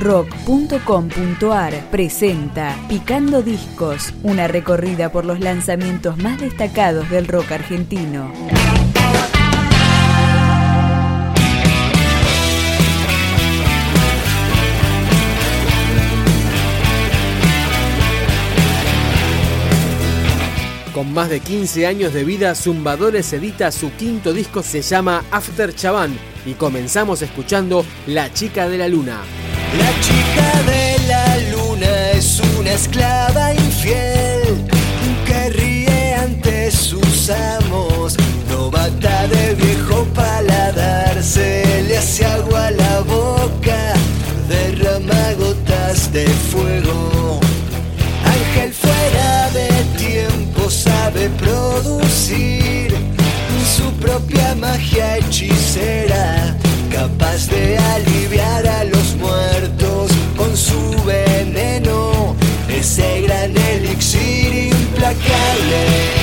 rock.com.ar presenta Picando Discos, una recorrida por los lanzamientos más destacados del rock argentino. Con más de 15 años de vida, Zumbadores edita su quinto disco, se llama After Chaván, y comenzamos escuchando La Chica de la Luna. La chica de la luna es una esclava infiel que ríe ante sus amos, novata de viejo paladar, se le hace agua la boca, derrama gotas de fuego. Ángel fuera de tiempo sabe producir su propia magia hechicera, capaz de aliviar a los yeah.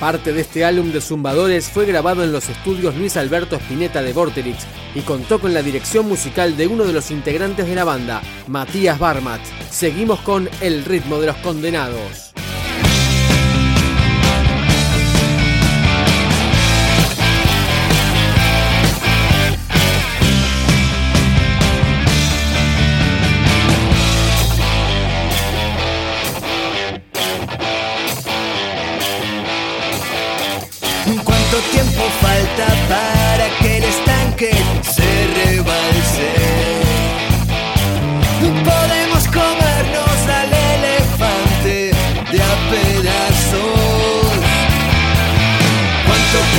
Parte de este álbum de Zumbadores fue grabado en los estudios Luis Alberto Spinetta de Vorterix y contó con la dirección musical de uno de los integrantes de la banda, Matías Barmat. Seguimos con El ritmo de los condenados.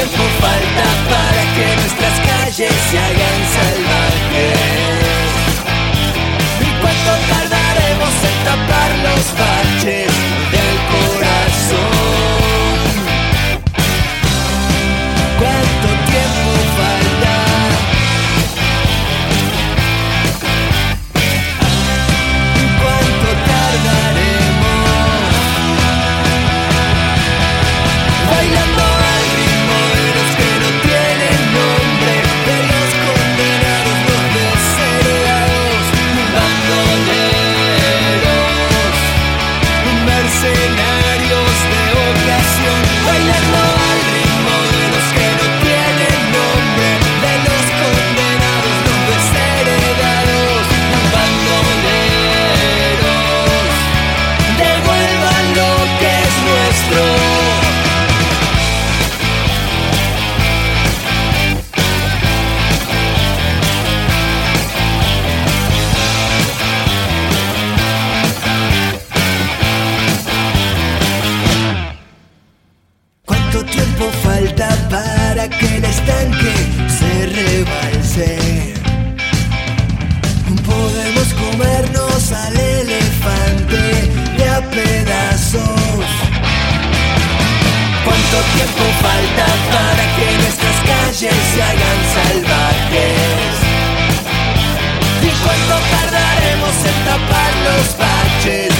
Tiempo falta para que nuestras calles se hagan tiempo falta para que el estanque se rebalse. Podemos comernos al elefante de a pedazos. ¿Cuánto tiempo falta para que nuestras calles se hagan salvajes? ¿Y cuánto tardaremos en tapar los baches?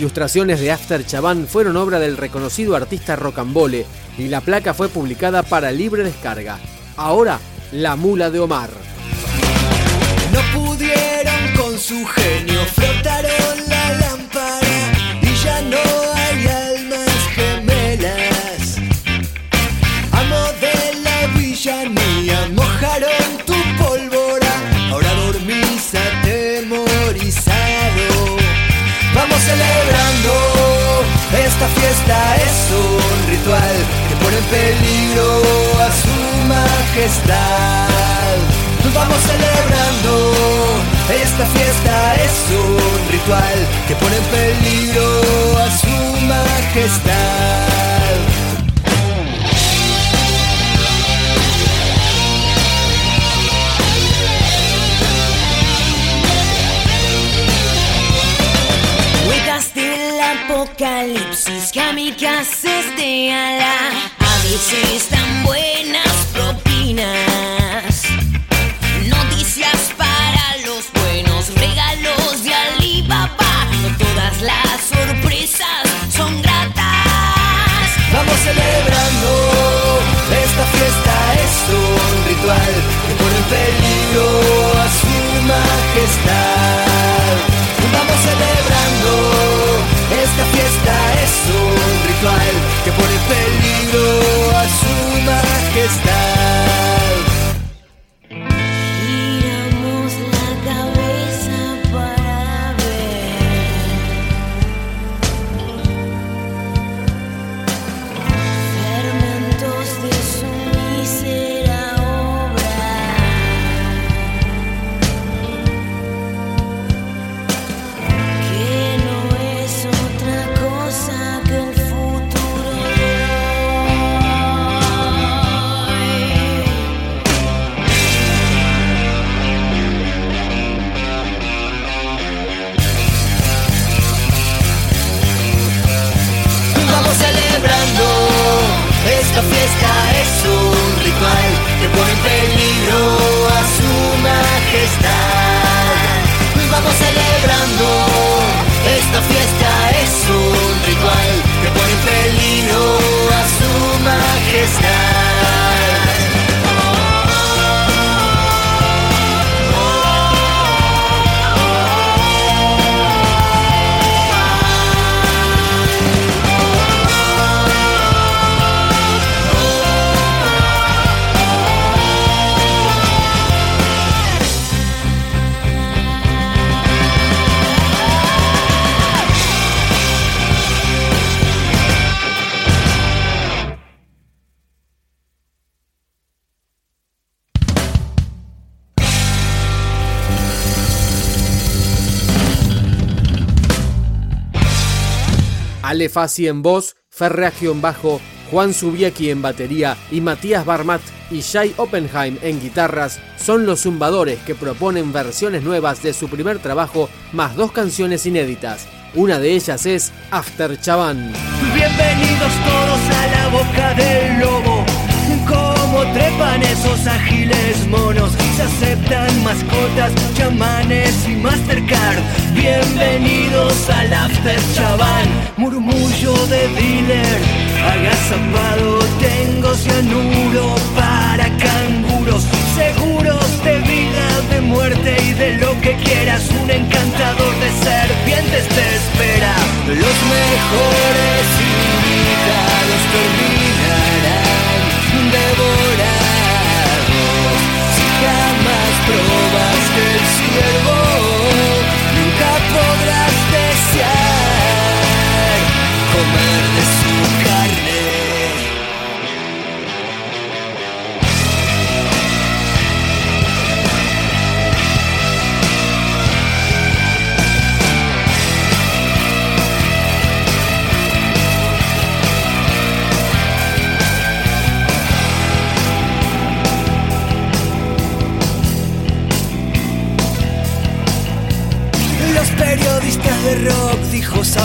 Ilustraciones de After Chabán fueron obra del reconocido artista Rocambole y la placa fue publicada para libre descarga. Ahora, La Mula de Omar. No pudieron con su genio, frotaron la lámpara y ya no hay almas gemelas. Amo de la villanía, mojaron tu pólvora, ahora dormís atemorizado. Vamos celebrando, esta fiesta es un ritual que pone en peligro a su majestad. Vamos celebrando, esta fiesta es un ritual que pone en peligro a su majestad. Apocalipsis, kamikazes de ala, a veces tan buenas propinas. Noticias para los buenos, regalos de Alibaba, no todas las sorpresas son gratas. Vamos celebrando, esta fiesta es un ritual que pone en peligro a su majestad. Vamos celebrando, un ritual que pone peligro a su majestad. Ale Fassi en voz, Ferreagio en bajo, Juan Subiecki en batería y Matías Barmat y Jai Oppenheim en guitarras son los zumbadores que proponen versiones nuevas de su primer trabajo más dos canciones inéditas. Una de ellas es After Chaván. Bienvenidos todos a la boca del lobo. Como trepan esos ágiles monos, se aceptan mascotas, chamanes y Mastercard. Bienvenidos al After Chaván un encantador de serpientes te espera. Los mejores invitados.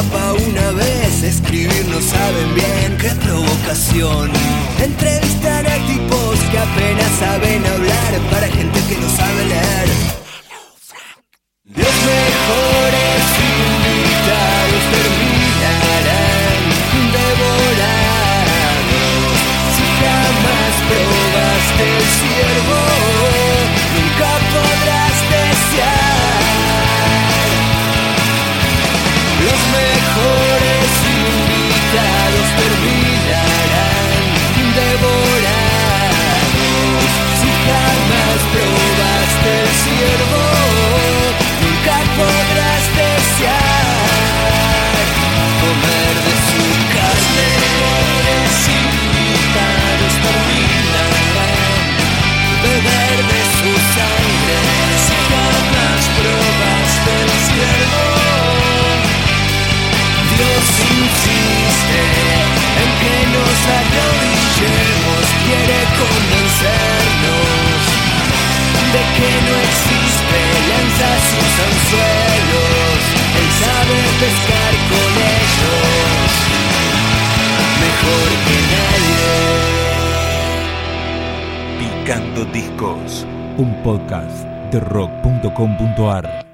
una vez, escribir no saben bien qué provocación. Entrevistan a tipos que apenas saben que no existe, lanza sus anzuelos, él sabe pescar con ellos, mejor que nadie. Picando Discos, un podcast de rock.com.ar